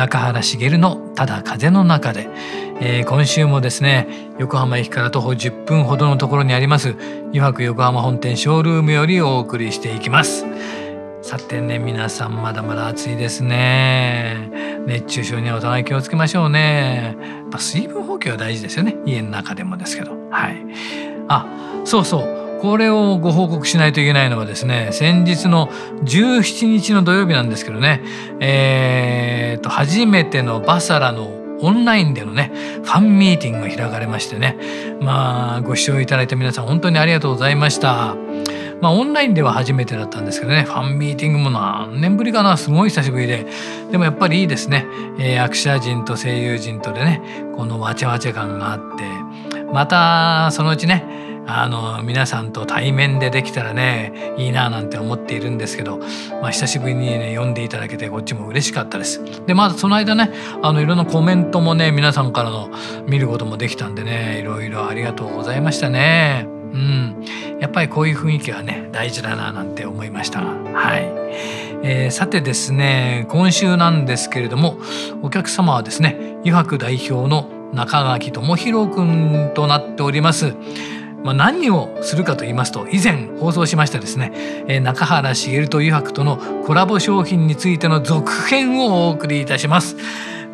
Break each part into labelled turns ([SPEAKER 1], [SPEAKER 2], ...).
[SPEAKER 1] 中原茂のただ風の中で、えー、今週もですね横浜駅から徒歩10分ほどのところにあります油白横浜本店ショールームよりお送りしていきます。さてね皆さんまだまだ暑いですね。熱中症にはお互い気をつけましょうね。ま水分補給は大事ですよね。家の中でもですけど。はい。あそうそう。これをご報告しないといけないのはですね先日の17日の土曜日なんですけどねえー、と初めてのバサラのオンラインでのねファンミーティングが開かれましてねまあご視聴いただいた皆さん本当にありがとうございました。まあ、オンラインでは初めてだったんですけどねファンミーティングも何年ぶりかなすごい久しぶりででもやっぱりいいですね、えー、役者陣と声優陣とでねこのわちゃわちゃ感があってまたそのうちねあの皆さんと対面でできたらねいいななんて思っているんですけど、まあ、久しぶりにね読んでいただけてこっちも嬉しかったです。でまあその間ねあのいろんなコメントもね皆さんからの見ることもできたんでねいろいろありがとうございましたね。うん、やっぱりこういう雰囲気はね大事だななんて思いましたはい、えー、さてですね今週なんですけれどもお客様はですね油白代表の中垣智弘くんとなっておりますまあ、何をするかと言いますと以前放送しましたですね、えー、中原茂と油白とのコラボ商品についての続編をお送りいたします。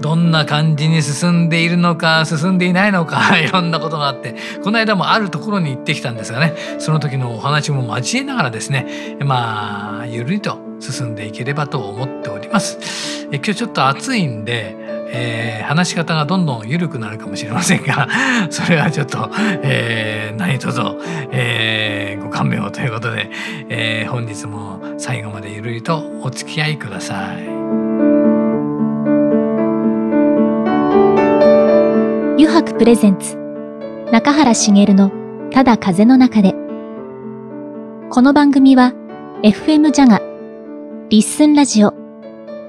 [SPEAKER 1] どんな感じに進んでいるのか進んでいないのか いろんなことがあってこの間もあるところに行ってきたんですがねその時のお話も交えながらですねまあゆるりと進んでいければと思っております。え今日ちょっと暑いんでえー、話し方がどんどん緩くなるかもしれませんが それはちょっと、えー、何卒、えー、ご勘弁をということで、えー、本日も最後までゆるりとお付き合いください。
[SPEAKER 2] 油白プレゼンツ中原茂のただ風の中でこの番組は FM ジャガリッスンラジオ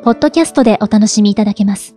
[SPEAKER 2] ポッドキャストでお楽しみいただけます。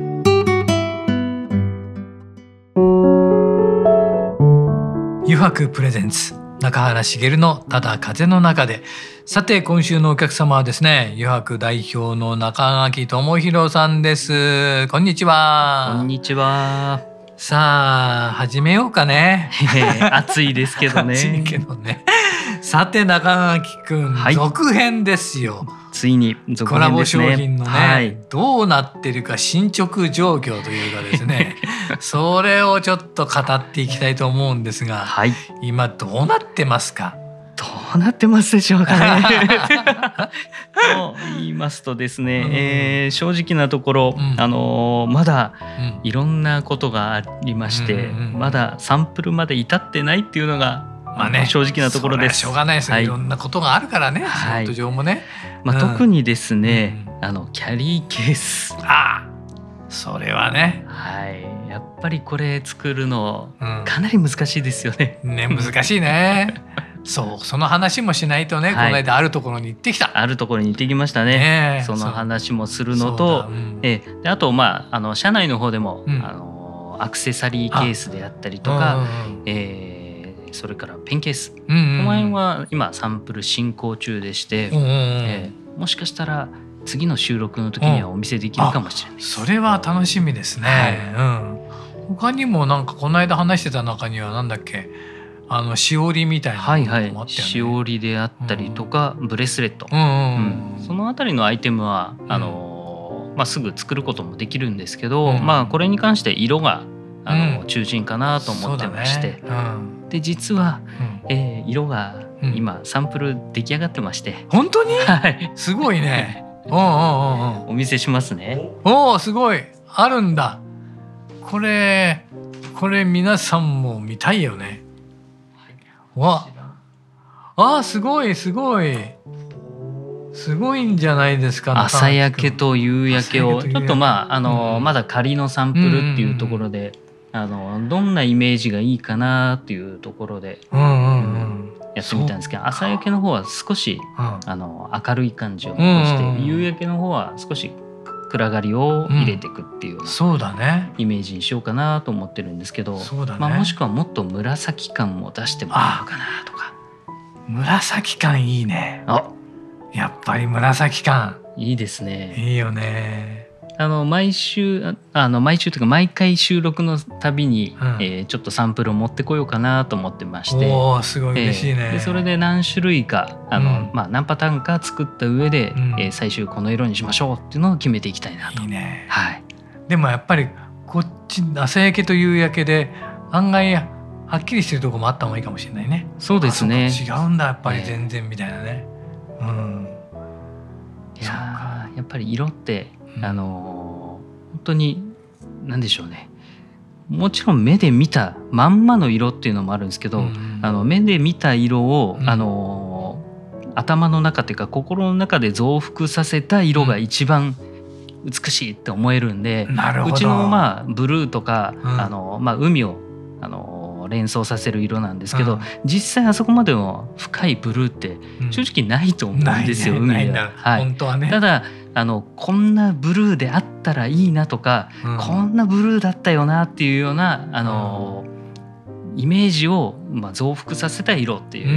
[SPEAKER 1] 油白プレゼンツ。中原茂のただ風の中で。さて今週のお客様はですね油白代表の中垣智弘さんです。こんにちは。
[SPEAKER 3] こんにちは。
[SPEAKER 1] さあ始めようかね。
[SPEAKER 3] 暑いですけどね。
[SPEAKER 1] 暑いけどね。さて中垣くん、はい、続編ですよ
[SPEAKER 3] ついに
[SPEAKER 1] 続編ですね。コラボ商品のね、はい、どうなってるか進捗状況というかですね。それをちょっと語っていきたいと思うんですが、はい、今どうなってますか？
[SPEAKER 3] どうなってますでしょうかね。と言いますとですね、うん、えー、正直なところ、うん、あのー、まだいろんなことがありまして、うんまだサンプルまで至ってないっていうのがまあね、正直なところです。
[SPEAKER 1] しょうがないですよ、はい、いろんなことがあるからね、仕事上もね。
[SPEAKER 3] まあ、特にですね、うん、あのキャリーケース。
[SPEAKER 1] ああ、それはね。
[SPEAKER 3] はい、やっぱりこれ作るの、かなり難しいですよね。
[SPEAKER 1] ね、難しいね。そう、その話もしないとね、はい、この間あるところに行ってきた。
[SPEAKER 3] あるところに行ってきましたね。ねその話もするのと、ううん、えであとまああの社内の方でも、うん、あのアクセサリーケースであったりとか、うんうん、えーそれからペンケース、うんうん、この辺は今サンプル進行中でして、うんうん、えー、もしかしたら次の収録の時にはお見せできるかもしれない、うん、
[SPEAKER 1] それは楽しみですね、はい、うん、他にもなんかこの間話してた中にはなんだっけ？あのしおりみたいな
[SPEAKER 3] はいはい。しおりであったりとか、うん、ブレスレット、うんうんうん、そのあたりのアイテムはあの、まあ、すぐ作ることもできるんですけど、まあこれに関して色があの、中心かなと思ってまして、で実は、うん、えー、色が今サンプル出来上がってまして、
[SPEAKER 1] 本当に、はい、すごいね。おお
[SPEAKER 3] お見せしますね。
[SPEAKER 1] おおすごい。あるんだ。これこれ皆さんも見たいよね。わ。あすごいすごい。すごいんじゃないですか
[SPEAKER 3] 朝焼けと夕焼けを。ちょっとまああの、うん、まだ仮のサンプルっていうところで、あのどんなイメージがいいかなっていうところで、うんうんうん。やってみたんですけど朝焼けの方は少し、あの明るい感じを残して、夕焼けの方は少し暗がりを入れていくっていうそうだね。イメージにしようかなと思ってるんですけど、まあ、もしくはもっと紫感も出してもらおうかなとか。
[SPEAKER 1] 紫感いいね。あ。やっぱり紫感。
[SPEAKER 3] いいですね。
[SPEAKER 1] いいよね
[SPEAKER 3] あの毎週あの毎週というか毎回収録のたびに、うん、えー、ちょっとサンプルを持ってこようかなと思ってまして。
[SPEAKER 1] おすごい嬉しいね、えー、
[SPEAKER 3] でそれで何種類かあの、うん、まあ、何パターンか作った上で、うん、えー、最終この色にしましょうっていうのを決めていきたいなと。いいね。はい、
[SPEAKER 1] でもやっぱりこっち朝焼けと夕焼けで案外はっきりしてるとこもあった方がいいかもしれないね。
[SPEAKER 3] そうですね。
[SPEAKER 1] 違うんだやっぱり全然みたいなね。えー、うん。
[SPEAKER 3] いややっぱり色って、あの本当に何でしょうね。もちろん目で見たまんまの色っていうのもあるんですけど、あの目で見た色を、あの頭の中っていうか心の中で増幅させた色が一番美しいって思えるんで、うちのまあブルーとか、あのまあ、海をあの連想させる色なんですけど、うん、実際あそこまでの深いブルーって正直ないと思うんですよ、うん、海は。はい、本当はね。ただあのこんなブルーであったらいいなとか、うん、こんなブルーだったよなっていうようなあの、イメージを、まあ、増幅させた色っていう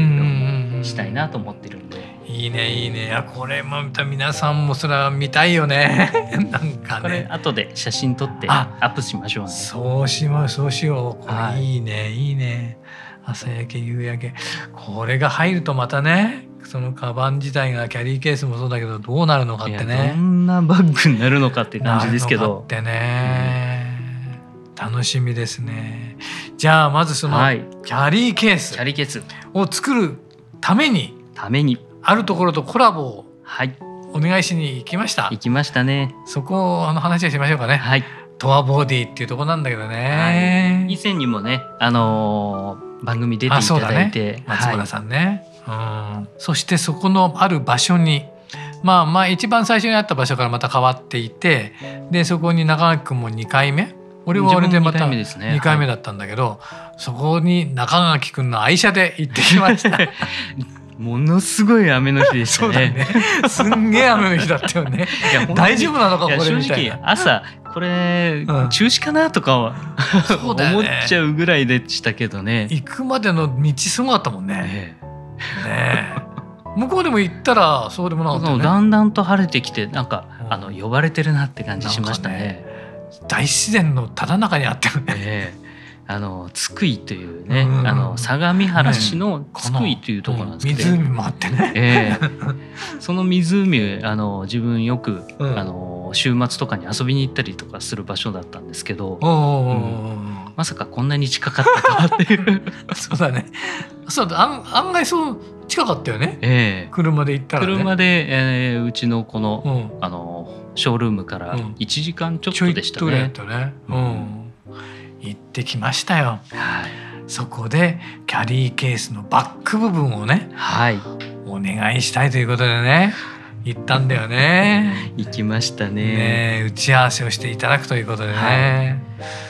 [SPEAKER 3] 色にしたいなと思ってるんで。
[SPEAKER 1] いいねいいね。いやこれまた皆さんもそれは見たいよね。なんかね。これ
[SPEAKER 3] 後で写真撮ってアップしましょうね。
[SPEAKER 1] そうしまそうしよう。これい。いね、はい、いいね。朝焼け夕焼け。これが入るとまたねそのカバン自体がキャリーケースもそうだけどどうなるのかってね。
[SPEAKER 3] どんなバッグになるのかって感じですけど。
[SPEAKER 1] ってね、うん、楽しみですね。じゃあまずそのキャリーケース、
[SPEAKER 3] キャリーケース。
[SPEAKER 1] を作るために
[SPEAKER 3] ために。
[SPEAKER 1] あるところとコラボをお願いしに行きました。
[SPEAKER 3] 行きましたね。
[SPEAKER 1] そこをあの話をしましょうかね。はい。トアボディっていうとこなんだけど
[SPEAKER 3] ね。はい、以前にもね、あのー、番組出ていただいて、
[SPEAKER 1] ね、松村さんね、はい、うん。そしてそこのある場所に。まあまあ一番最初にあった場所からまた変わっていてでそこに中垣君も2回目？俺は俺でまた2回目だったんだけど、はい、そこに中垣君の愛車で行ってきました。
[SPEAKER 3] ものすごい雨の日でしたね。ね
[SPEAKER 1] すんげえ雨の日だったよね。大丈夫なのかこれ
[SPEAKER 3] 正直朝これ、うん、中止かなとかは、ね、思っちゃうぐらいでしたけどね。
[SPEAKER 1] 行くまでの道すごかったもんね。ねね向こうでも行ったらそうでもなかった、ね、
[SPEAKER 3] だんだんと晴れてきてなんか、あの呼ばれてるなって感じしましたね。ね
[SPEAKER 1] 大自然のただ中にあってるね。ね
[SPEAKER 3] あの津久井というね、うん、あの相模原市の津久井というところなんですけど、
[SPEAKER 1] ね、湖もあってね、
[SPEAKER 3] えー、その湖あの自分よく、うん、あの週末とかに遊びに行ったりとかする場所だったんですけど、うん、まさかこんなに近かったかっていう。
[SPEAKER 1] そうだね。そう案案外そう近かったよね、えー、車で行ったら、ね、
[SPEAKER 3] 車で、えー、うちのこの,、あのショールームから1時間ちょっとでしたね。ちょいね。うん。
[SPEAKER 1] 行ってきましたよ。はい、そこでキャリーケースのバック部分をね、はい、お願いしたいということでね行ったんだよね。
[SPEAKER 3] 行きましたね。
[SPEAKER 1] ね打ち合わせをしていただくということでね。はい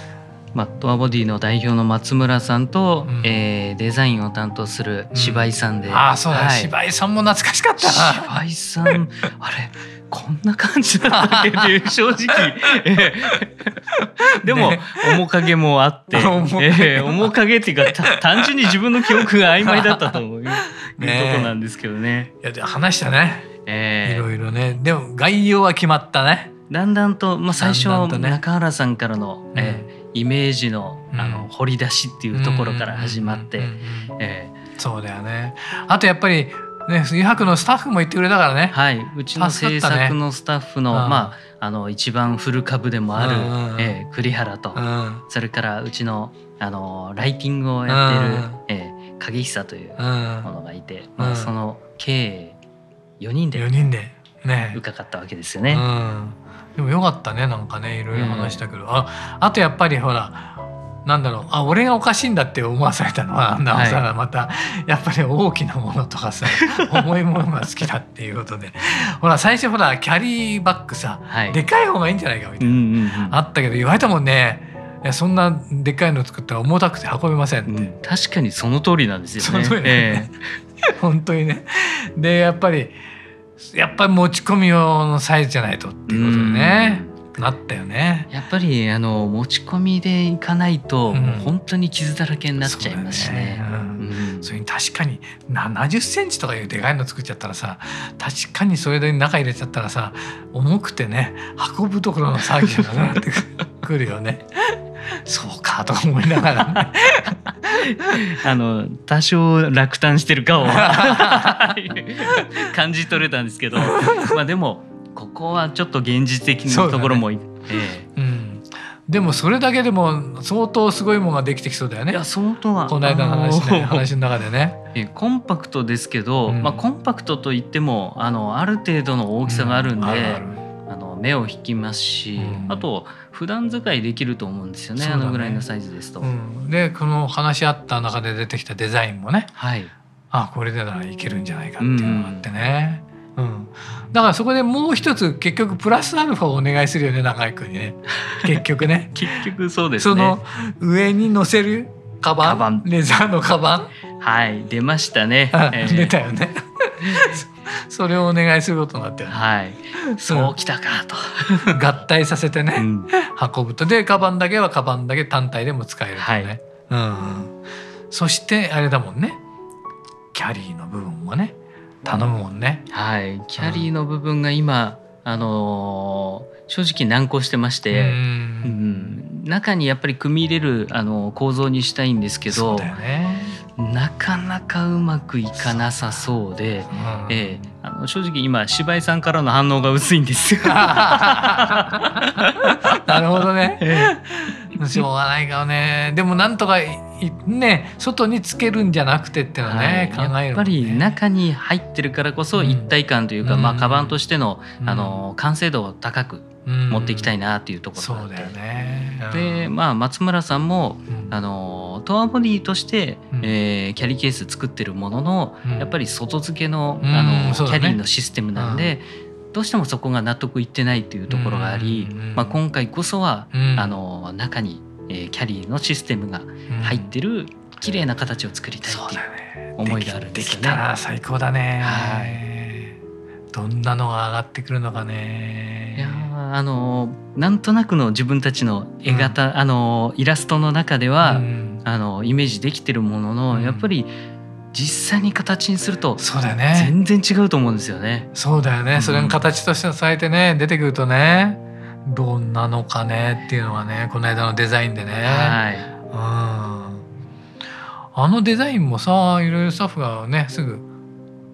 [SPEAKER 3] マットアボディの代表の松村さんと、うん、えー、デザインを担当する芝居さんで、うん、
[SPEAKER 1] ああそうだ、はい、芝居さんも懐かしかった。
[SPEAKER 3] 芝居さん あれこんな感じだったっていう 正直、えー、でも、ね、面影もあって、えー、面影っていうか単純に自分の記憶が曖昧だったというね、とこなんですけどね。
[SPEAKER 1] いや話したね、えー、いろいろね。でも概要は決まったね。
[SPEAKER 3] だんだんと、まあ、最初、ね、中原さんからの、うん、えー、イメージの,、あの掘り出しっていうところから始まって。
[SPEAKER 1] そうだよね。あとやっぱりね、油白のスタッフも言ってくれたからね。
[SPEAKER 3] はい、うちの制作のスタッフの、ね、まあ、あの一番古株でもある、うんうん、えー、栗原と、うん、それからうちのあのライティングをやってる、うん、えー、影久というものがいて、うん、まあ、その計4人で4人でね。伺ったわけですよね。
[SPEAKER 1] でもよかったねなんかねいろいろ話したけど、ああとやっぱりほらなんだろう。あ俺がおかしいんだって思わされたのはなおさらまた、やっぱり大きなものとかさ 重いものが好きだっていうことで。ほら最初ほらキャリーバッグさ、はい、でかい方がいいんじゃないかみたいな、うんうんうん、あったけど言われたもんねいやそんなでっかいの作ったら重たくて運べませんって、うん、
[SPEAKER 3] 確かにその通りなんですよね。その通りね、
[SPEAKER 1] えー、本当にね。でやっぱりやっぱり持ち込み用のサイズじゃないとっていうことでね。うんなったよね
[SPEAKER 3] やっぱりあの持ち込みでいかないと、うん、本当に傷だらけになっちゃいますしね。
[SPEAKER 1] それに確かに70センチとかいうでかいの作っちゃったらさ確かにそれで中入れちゃったらさ重くてね運ぶところの騒ぎじゃなくなってくるよね。そうかと思いながら、ね、
[SPEAKER 3] あの多少落胆してるかを。感じ取れたんですけど。まあでもここはちょっと現実的なところも、ねえ
[SPEAKER 1] え。うん、でもそれだけでも相当すごいものができてきそうだよね。
[SPEAKER 3] いや相当は。
[SPEAKER 1] この間の話,、ね、話の中でね。
[SPEAKER 3] えコンパクトですけど、うん、まあ、コンパクトといってもあのある程度の大きさがあるんで、うん、あの目を引きますし、うん、あと普段使いできると思うんですよね、ね、あのぐらいのサイズですと。
[SPEAKER 1] でこの話し合った中で出てきたデザインもね、
[SPEAKER 3] はい、
[SPEAKER 1] あこれでならいけるんじゃないかっていうのがあってね。うん、だからそこでもう一つ結局プラスアルファをお願いするよね中居君にね。結局ね。
[SPEAKER 3] 結局そうです
[SPEAKER 1] ね。その上に乗せるカバン？バン。レザーのカバン？
[SPEAKER 3] はい。出ましたね、
[SPEAKER 1] えー、出たよね それをお願いすることになって。
[SPEAKER 3] はい。そうきたかと。
[SPEAKER 1] 合体させてね、うん、運ぶと。でカバンだけはカバンだけ単体でも使えるとね、はい、うん、そしてあれだもんね。キャリーの部分もね。頼むもんね。
[SPEAKER 3] はい、キャリーの部分が今、あのー、正直難航してまして、うん、中にやっぱり組み入れるあの構造にしたいんですけど、ね、なかなかうまくいかなさそうで、うえー、あの正直今芝居さんからの反応が薄いんですよ。
[SPEAKER 1] なるほどね。しょうがないからね。でもなんとかね外につけるんじゃなくてっていうのはね、はい、考える、ね、
[SPEAKER 3] やっぱり中に入ってるからこそ一体感というか、うん、まあカバンとしての、うん、あの完成度を高く持っていきたいなっていうところがあって、うんね、でまあ松村さんも、あのトアボディとして、うん、えー、キャリーケース作ってるものの、やっぱり外付けの,、あの、ね、キャリーのシステムなんで。どうしてもそこが納得いってないっていうところがあり、まあ、今回こそは、あの中にえー、キャリーのシステムが入ってる綺麗な形を作りたいっていう思いがあるんですよね。できた
[SPEAKER 1] ら最高だね。はい。どんなのが上がってくるのかね。
[SPEAKER 3] いやあのなんとなくの自分たちの絵型、うん、あのイラストの中では、うん、あのイメージできてるものの、うん、やっぱり実際に形にするとそうだよね。全然違うと思うんですよね。
[SPEAKER 1] そうだよね。それの形としてされてね出てくるとね。どんなのかねっていうのはねこの間のデザインでね、はい、うん。あのデザインもさいろいろスタッフがねすぐ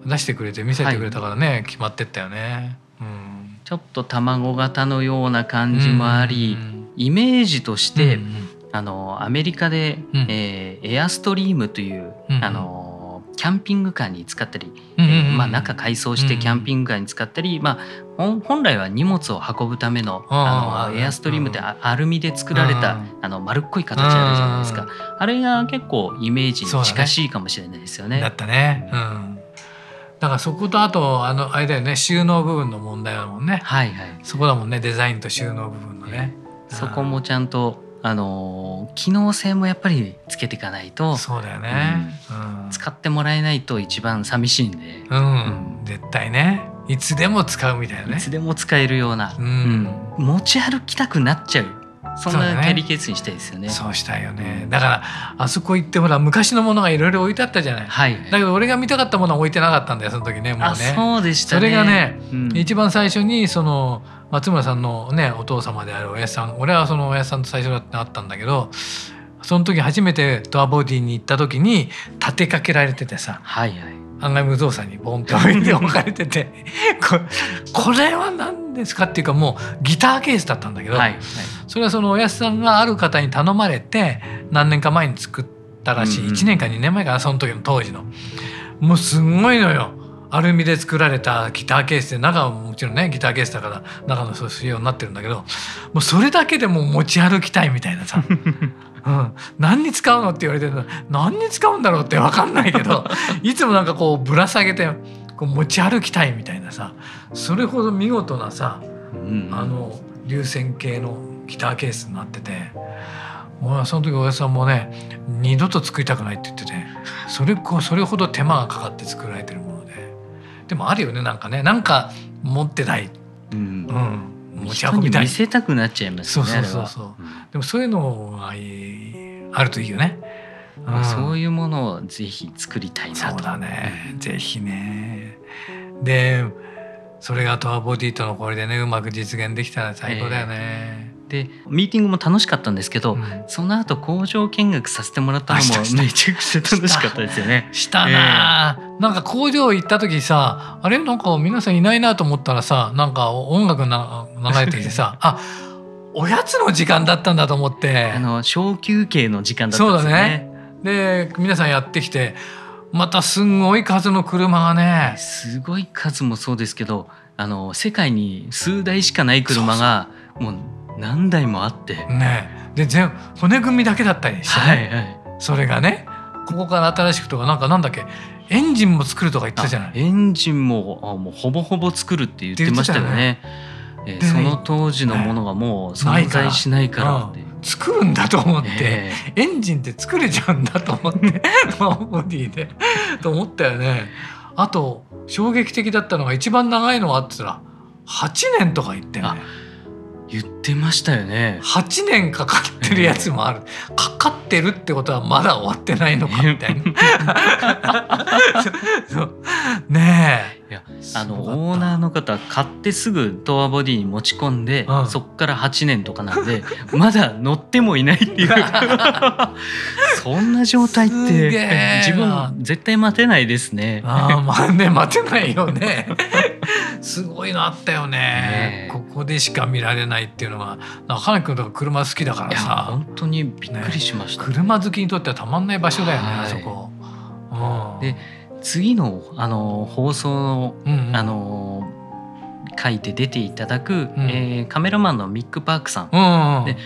[SPEAKER 1] 出してくれて見せてくれたからね、はい、決まってったよね、
[SPEAKER 3] うん、ちょっと卵型のような感じもあり、うんイメージとして、うんうん、あのアメリカで、うん、えー、エアストリームという、うんうん、あのキャンピングカーに使ったり、うんうんえー、まあ、中改装してキャンピングカーに使ったり、まあ、本来は荷物を運ぶためのあのエアストリームってアルミで作られたあの丸っこい形あるじゃないですか。あれが結構イメージに近しいかもしれないですよね。
[SPEAKER 1] だったね、うん。だからそことあとあのあれだよね。収納部分の問題だもんね。
[SPEAKER 3] はいはい。
[SPEAKER 1] そこだもんね。デザインと収納部分のね。
[SPEAKER 3] そこもちゃんとあの機能性もやっぱりつけていかないと
[SPEAKER 1] そうだよね、
[SPEAKER 3] うん、使ってもらえないと一番寂しいんで、
[SPEAKER 1] うん、うん、絶対ね。いつでも使うみたいなね。
[SPEAKER 3] いつでも使えるような、うん、うん、持ち歩きたくなっちゃうそんなキャリーケースにしたいですよね。
[SPEAKER 1] そうしたいよね。だからあそこ行ってほら昔のものがいろいろ置いてあったじゃない。はい。だけど俺が見たかったものは置いてなかったんだよその時ねもうね。
[SPEAKER 3] そうでした、
[SPEAKER 1] ね、それがね、うん、一番最初にその松村さんのねお父様である親さん俺はその親さんと最初だってあったんだけどその時初めてドアボディに行った時に立てかけられててさ、はいはい、案外無造作にボンって置いて置かれてて ここれは何ですかっていうかもうギターケースだったんだけど、はい。はい、それはそのおやすさんがある方に頼まれて何年か前に作ったらしい、うん、1年か2年前かなその時の当時の。もうすごいのよ。アルミで作られたギターケースで中はもちろんねギターケースだから中のそういう仕様になってるんだけどもうそれだけでも持ち歩きたいみたいなさ。うん、何に使うのって言われてるの。何に使うんだろうって分かんないけど いつもなんかこうぶら下げてこう持ち歩きたいみたいなさそれほど見事なさ、うん、あの流線形のギターケースになっててもうその時おやさんもね二度と作りたくないって言っててそれそれほど手間がかかって作られてるもので。でもあるよねなんかねなんか持ってない。うん、うん。
[SPEAKER 3] 持ち運びたい。見せたくなっちゃいますね
[SPEAKER 1] そうそうそう、う。ん、でもそういうのがあるといいよね、
[SPEAKER 3] うん、そういうものをぜひ作りたいなと。
[SPEAKER 1] そうだね、ぜひね。でそれがトアボディとのこれでねうまく実現できたら最高だよね、えー
[SPEAKER 3] でミーティングも楽しかったんですけど、うん、その後工場見学させてもらったのもめちゃくちゃ楽しかったですよね。
[SPEAKER 1] したな、えー、なんか工場行った時さあれ？なんか皆さんいないなと思ったらさなんか音楽な流れてきてさ あおやつの時間だったんだと思って。
[SPEAKER 3] あの小休憩の時間だったんですよね。
[SPEAKER 1] で皆さんやってきてまたすんごい数の車がね。
[SPEAKER 3] すごい数もそうですけどあの世界に数台しかない車がもう何台もあって。
[SPEAKER 1] ね。で全骨組みだけだったりして、ね、はいはい、それがねここから新しくとかなんかなんだっけエンジンも作るとか言ってたじゃない。
[SPEAKER 3] エンジンもあもうほぼほぼ作るって言ってましたよね。えー、その当時のものがもう存在しないからって、ね
[SPEAKER 1] うん、作るんだと思って、えー、エンジンって作れちゃうんだと思ってボディでと思ったよね。あと衝撃的だったのが一番長いのはあってたら8年とか言ってね。
[SPEAKER 3] 言ってましたよね。
[SPEAKER 1] 8年かかってるやつもある、えー、かかってるってことはまだ終わってないのかみたいな。ね
[SPEAKER 3] え。いやあのオーナーの方買ってすぐドアボディに持ち込んで、うん、そっから8年とかなんで まだ乗ってもいないっていう。そんな状態って自分絶対待てないですね。
[SPEAKER 1] あまあね待てないよね。すごいのあったよね、ね、ここでしか見られないっていうのは中根君とか車好きだからさ。
[SPEAKER 3] 本当にびっくりしました、
[SPEAKER 1] ね、車好きにとってはたまんない場所だよね、はい、あそこ。
[SPEAKER 3] うん、で次のあの放送の、うんうん、あの書いて出ていただく、うん、えー、カメラマンのミック・パークさん、うんうん、で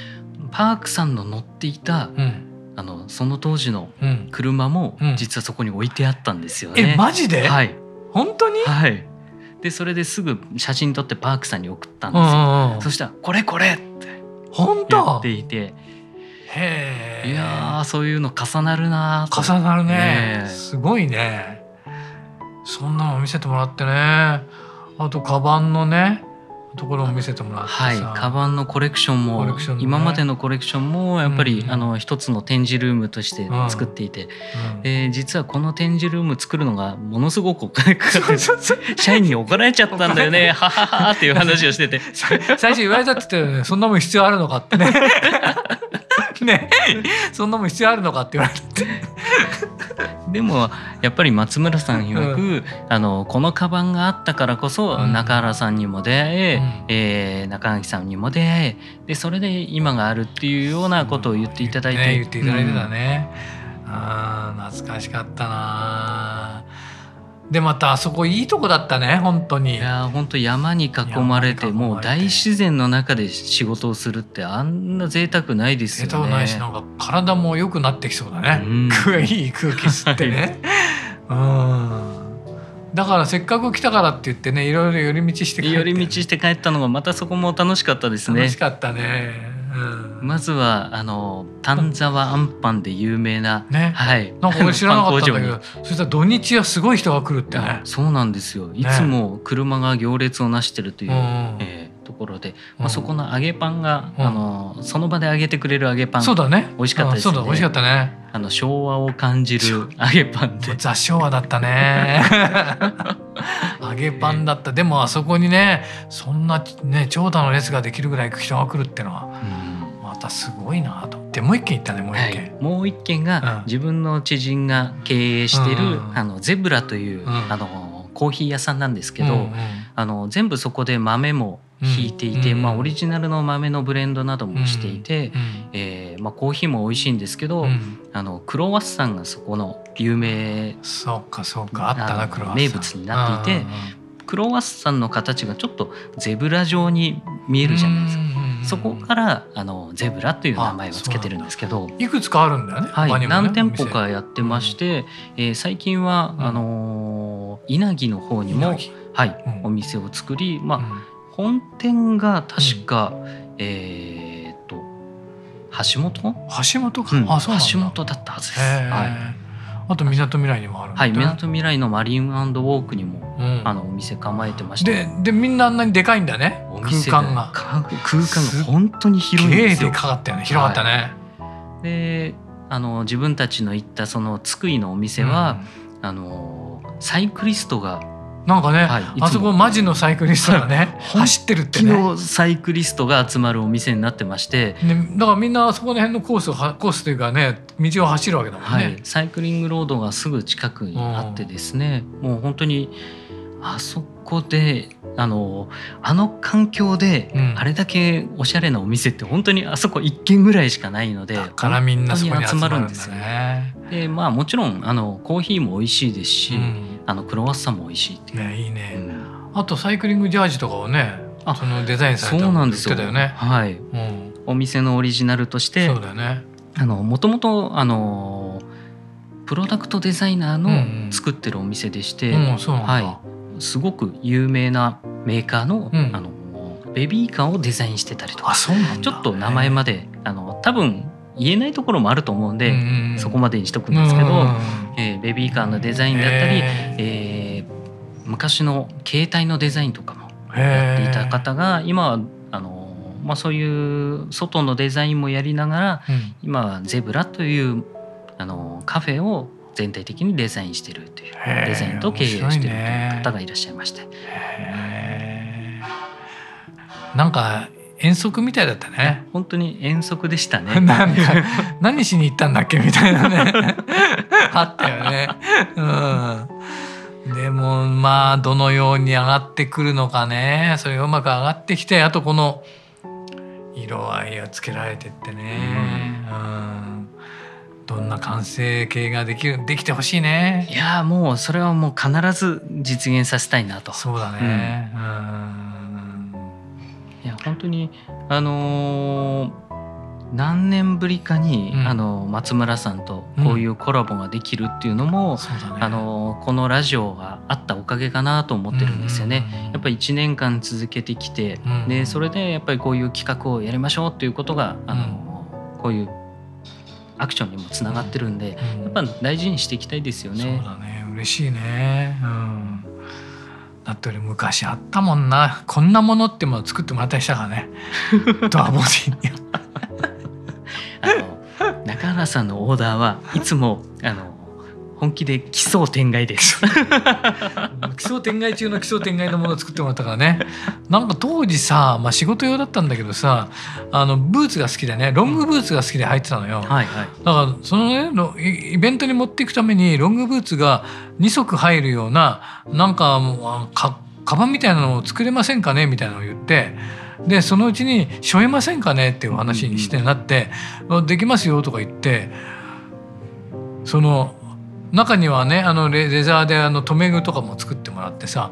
[SPEAKER 3] パークさんの乗っていた、うん、あのその当時の車も、実はそこに置いてあったんですよね。
[SPEAKER 1] えマジで、
[SPEAKER 3] はい、
[SPEAKER 1] 本当に、
[SPEAKER 3] はい、でそれですぐ写真撮ってパークさんに送ったんですよ。うんうん、そしたら「これこれ!」って
[SPEAKER 1] 本
[SPEAKER 3] 当？言っていて。へえ。いやそういうの重なるな
[SPEAKER 1] 重なるね、すごいねそんなの見せてもらってねあとカバンのねところも見せてもらって
[SPEAKER 3] はい。カバンのコレクションも、ね、今までのコレクションもやっぱり、うん、あの一つの展示ルームとして作っていて、うん、えー、実はこの展示ルーム作るのがものすごくお金かかって社員に怒られちゃったんだよね。はははっていう話をしてて。
[SPEAKER 1] 最初言われたって言って、ね、そんなもん必要あるのかってねねそんなもん必要あるのかって言われて。
[SPEAKER 3] でもやっぱり松村さん曰く、うん、あのこのカバンがあったからこそ中原さんにも出会え、うん、えー、中垣さんにも出会えでそれで今があるっていうようなことを言っていただいて、
[SPEAKER 1] ね、言っていただいてたね、うん、あ懐かしかったなでまたあそこいいとこだったね本当に。
[SPEAKER 3] いや本当山に囲まれてもう大自然の中で仕事をするってあんな贅沢ないですよね。贅沢
[SPEAKER 1] ないしなんか体も良くなってきそうだね、うん、いい空気吸ってね、はい、うん。だからせっかく来たからって言ってねいろいろ寄り道して帰
[SPEAKER 3] 寄り道して帰ったのがまたそこも楽しかったですね。
[SPEAKER 1] 楽しかったね
[SPEAKER 3] まずはあの丹沢あんパンで有名な、
[SPEAKER 1] ね、はい、なんか俺知らなかったんだけどそしたら土日はすごい人が来るってね。
[SPEAKER 3] そうなんですよ。いつも車が行列をなしてるという、ね、えー、ところで、まあ、そこの揚げパンが、うん、あのその場で揚げてくれる揚げパン
[SPEAKER 1] そうだね。
[SPEAKER 3] 美味しかったですね、
[SPEAKER 1] そうだ美味しかったね。
[SPEAKER 3] あの昭和を感じる揚げパンで。
[SPEAKER 1] ザ昭和だったね。揚げパンだった。でもあそこにねそんなね長蛇の列ができるぐらい人が来るってのは、うん。またすごいなと。思っもう一軒行ったねもう一軒、はい、
[SPEAKER 3] もう一軒が自分の知人が経営してる、あのゼブラという、あのコーヒー屋さんなんですけど、うんうん、あの全部そこで豆も引いていて、うん、まあ、オリジナルの豆のブレンドなどもしていて、うん、えー、まあ、コーヒーも美味しいんですけど、うん、あのクロワッサンがそこの有名
[SPEAKER 1] そうかそうか。あったなクロワッサン。
[SPEAKER 3] 名物になっていて、クロワッサンの形がちょっとゼブラ状に見えるじゃないですか。そこからあのゼブラという名前を付けてるんですけど
[SPEAKER 1] いくつかあるんだよね,、
[SPEAKER 3] はい、ね何店舗かやってまして、うん、えー、最近は、あの稲城の方にも、はい、お店を作り、まあ本店が確か、うん、えっと橋本？
[SPEAKER 1] 橋本か、
[SPEAKER 3] うん、あそう橋本だったはずです。はい。
[SPEAKER 1] あとみなとみらいにもある
[SPEAKER 3] はい。みなとみらいのマリンウォークにも、うん、あのお店構えてまして
[SPEAKER 1] ででみんなあんなにでかいんだね。空間が。
[SPEAKER 3] 空間が本当に広いんですよ。
[SPEAKER 1] でかかったよね。広かったね、
[SPEAKER 3] はい、であの自分たちの行ったその津久井のお店は、うん、あのサイクリストが
[SPEAKER 1] なんかね、はい、あそこマジのサイクリストがね走ってるってね。
[SPEAKER 3] のサイクリストが集まるお店になってまして、
[SPEAKER 1] ね、だからみんなそこら辺のコースをコースというかね道を走るわけだもんね、はい、
[SPEAKER 3] サイクリングロードがすぐ近くにあってですね、うん、もう本当にあそこであのあの環境であれだけおしゃれなお店って本当にあそこ一軒ぐらいしかないのでだ
[SPEAKER 1] からみんなそこに集まるんですよ
[SPEAKER 3] ね。でまあもちろんあのコーヒーも美味しいですし、うん。あのクロワッサンも美味しいっていう。
[SPEAKER 1] ねいいね、うん、あとサイクリングジャージとかをねそのデザインされた
[SPEAKER 3] のってたよ。ね。はい、うん、お店のオリジナルとして
[SPEAKER 1] そうだよね。
[SPEAKER 3] あのもともとあのプロダクトデザイナーの作ってるお店でして、うんうん、はい、すごく有名なメーカーの,、あのベビーカーをデザインしてたりとかちょっと名前まであの多分言えないところもあると思うんで、うん、そこまでにしとくんですけど、うん、えー、ベビーカーのデザインだったり、えー、昔の携帯のデザインとかもやっていた方が今はあの、まあ、そういう外のデザインもやりながら、うん、今はゼブラというあのカフェを全体的にデザインしてるというデザインと経営をしてるという方がいらっしゃいまして。
[SPEAKER 1] なんか遠足みたいだったね。
[SPEAKER 3] 本当に遠足でしたね。
[SPEAKER 1] 何しに行ったんだっけみたいなね。あったよね。うん。でもまあどのように上がってくるのかね。それがうまく上がってきてあとこの色合いをつけられてってね、うん、どんな完成形ができるできてほしいね。
[SPEAKER 3] いやもうそれはもう必ず実現させたいなと。
[SPEAKER 1] そうだね、うん、
[SPEAKER 3] うん。いや本当にあのー、何年ぶりかに、うん、あの松村さんとこういうコラボができるっていうのも、うん。ね、あのこのラジオがあったおかげかなと思ってるんですよね。やっぱり1年間続けてきて、うん、でそれでやっぱりこういう企画をやりましょうっていうことがあの、こういうアクションにもつながってるんで、やっぱ大事にしていきたいですよね。
[SPEAKER 1] そうだね。嬉しいね、うん。だって俺昔あったもんな。こんなものってもの作ってもらったりしたからね ドアボディに。
[SPEAKER 3] あの中原さんのオーダーはいつもあの本気で奇想天外です。
[SPEAKER 1] 奇想天外中の奇想天外のものを作ってもらったからね。なんか当時さ、まあ、仕事用だったんだけどさあのブーツが好きでねロングブーツが好きで履いてたのよ、はいはい、だからそのねイベントに持っていくためにロングブーツが2足入るようななんかかカバンみたいなのを作れませんかね？みたいなのを言って。でそのうちに「しょえませんかね?」っていう話にしてなって「できますよ」とか言ってその中にはねあのレザーであの留め具とかも作ってもらってさ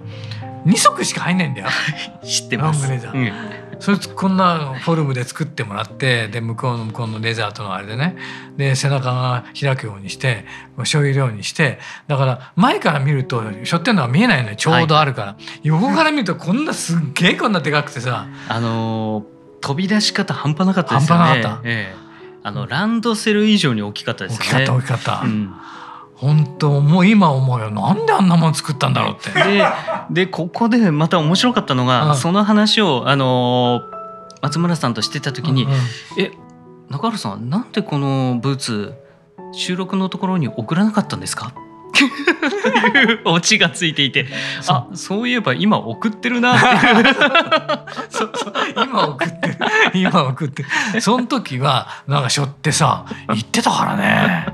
[SPEAKER 1] 2足しか入んないんだよ。
[SPEAKER 3] 知ってます。
[SPEAKER 1] ロングレザー、うん、それこんなフォルムで作ってもらってで向こうの向こうのレザーとのあれでね。で背中が開くようにしてしょうゆ量にして。だから前から見るとしょってるのは見えないのよ。ちょうどあるから、はい、横から見るとこんなすっげえこんなでかくてさ。
[SPEAKER 3] あのー、飛び出し方半端なかったですよね。
[SPEAKER 1] 半端なかった、え
[SPEAKER 3] え。あのランドセル以上に大きかったですね。
[SPEAKER 1] 大きかった大きかった。うん本当もう今思うよ。なんであんなもん作ったんだろうって。
[SPEAKER 3] ででここでまた面白かったのが、うん、その話をあの松村さんとしてた時に「うんうん、え中原さんなんでこのブーツ収録のところに送らなかったんですか?」いう オチがついていてあそういえば今送ってるなって
[SPEAKER 1] そうそう。今送って 今送って。その時はなんかしょってさ言ってたからね。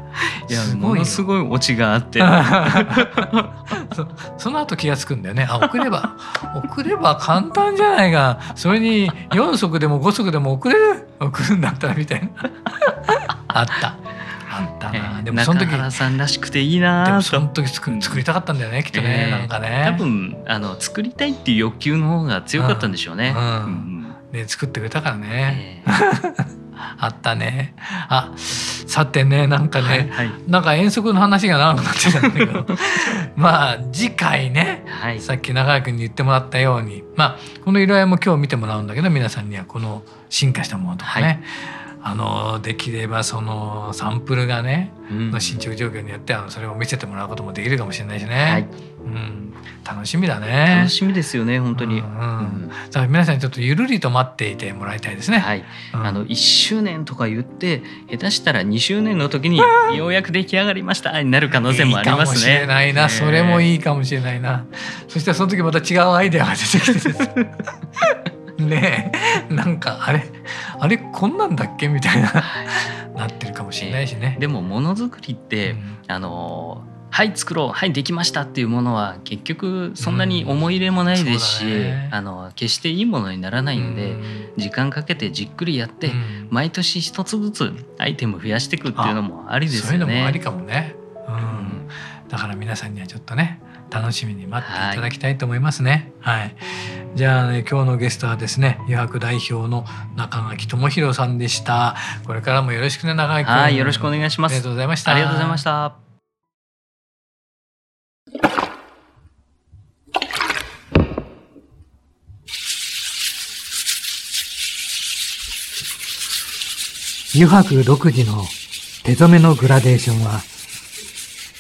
[SPEAKER 3] いやものすごいオチがあって。
[SPEAKER 1] そその後気が付くんだよね。あ送れば送れば簡単じゃないか。それに4足でも5足でも送れる？送るんだったらみたいな。あった。あったな、
[SPEAKER 3] でもその時中原さんらしくていいな
[SPEAKER 1] でもその時作作りたかったんだよねきっとね、えー、なんかね。
[SPEAKER 3] 多分あの作りたいっていう欲求の方が強かったんでしょうね、うん。うん、
[SPEAKER 1] で作ってくれたからね、えー、あったね。あさてねなんかね、はいはい、なんか遠足の話が長くなってたんだけど。まあ次回ね、はい、さっき中居君に言ってもらったように。まあこの色合いも今日見てもらうんだけど皆さんにはこの進化したものとかね、はいあのできればそのサンプルがね、うん、の進捗状況によってあのそれを見せてもらうこともできるかもしれないしね、はい、うん、楽しみだね。
[SPEAKER 3] 楽しみですよね本当に、う
[SPEAKER 1] んうん、さあ皆さんちょっとゆるりと待っていてもらいたいですね。
[SPEAKER 3] はい、あの1周年とか言って下手したら2周年の時にようやく出来上がりました。になる可能性もありますね。
[SPEAKER 1] いいかもしれないな、それもいいかもしれないな。そしたらその時また違うアイデアが出てきて ねなんかあれあれこんなんだっけ？みたいななってるかもしれないしね。
[SPEAKER 3] でもものづくりって、うん、あのはい作ろう。はいできましたっていうものは結局そんなに思い入れもないですし、うんね、あの決していいものにならないんで、うん、時間かけてじっくりやって、うん、毎年一つずつアイテム増やしていくっていうのもありですよね。そういうのも
[SPEAKER 1] ありかもね、うん、だから皆さんにはちょっとね楽しみに待っていただきたいと思いますね。はい、はい、じゃあね今日のゲストはですね余白代表の中垣智弘さんでした。これからもよろしくね中垣君。
[SPEAKER 3] はいよろしくお願いします。
[SPEAKER 1] ありがとうございました。
[SPEAKER 3] ありがとうございました。
[SPEAKER 1] 油白独自の手染めのグラデーションは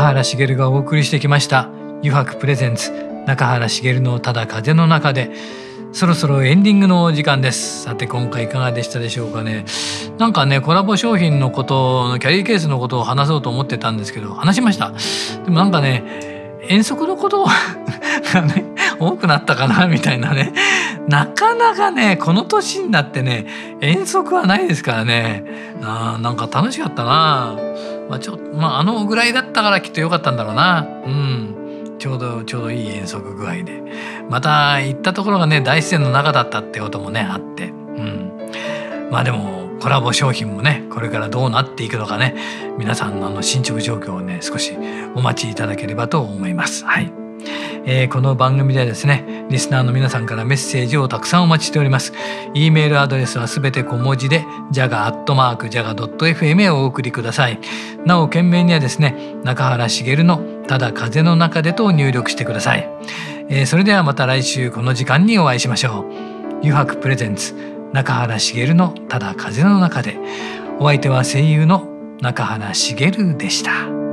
[SPEAKER 1] 原茂がお送りしてきました「油白プレゼンツ中原茂のただ風の中で」そろそろエンディングの時間です。さて今回いかがでしたでしょうかね。なんかねコラボ商品のことのキャリーケースのことを話そうと思ってたんですけど話しました。でもなんかね遠足のことがね多くなったかなみたいなね。なかなかねこの年になってね遠足はないですからね。あなんか楽しかったな。まあちょまああのぐらいだったからきっと良かったんだろうな。うん。ちょうどちょうどいい遠足具合で。また行ったところがね大自然の中だったってこともねあって。うん。まあでもコラボ商品もねこれからどうなっていくのかね皆さんのあの進捗状況をね少しお待ちいただければと思います。はい。えー、この番組ではですねリスナーの皆さんからメッセージをたくさんお待ちしております。e メールアドレスはすべて小文字で jaga.jaga.fm へお送りください。なお件名にはですね中原茂のただ風の中でと入力してください、えー、それではまた来週この時間にお会いしましょう。油白プレゼンツ中原茂のただ風の中で。お相手は声優の中原茂でした。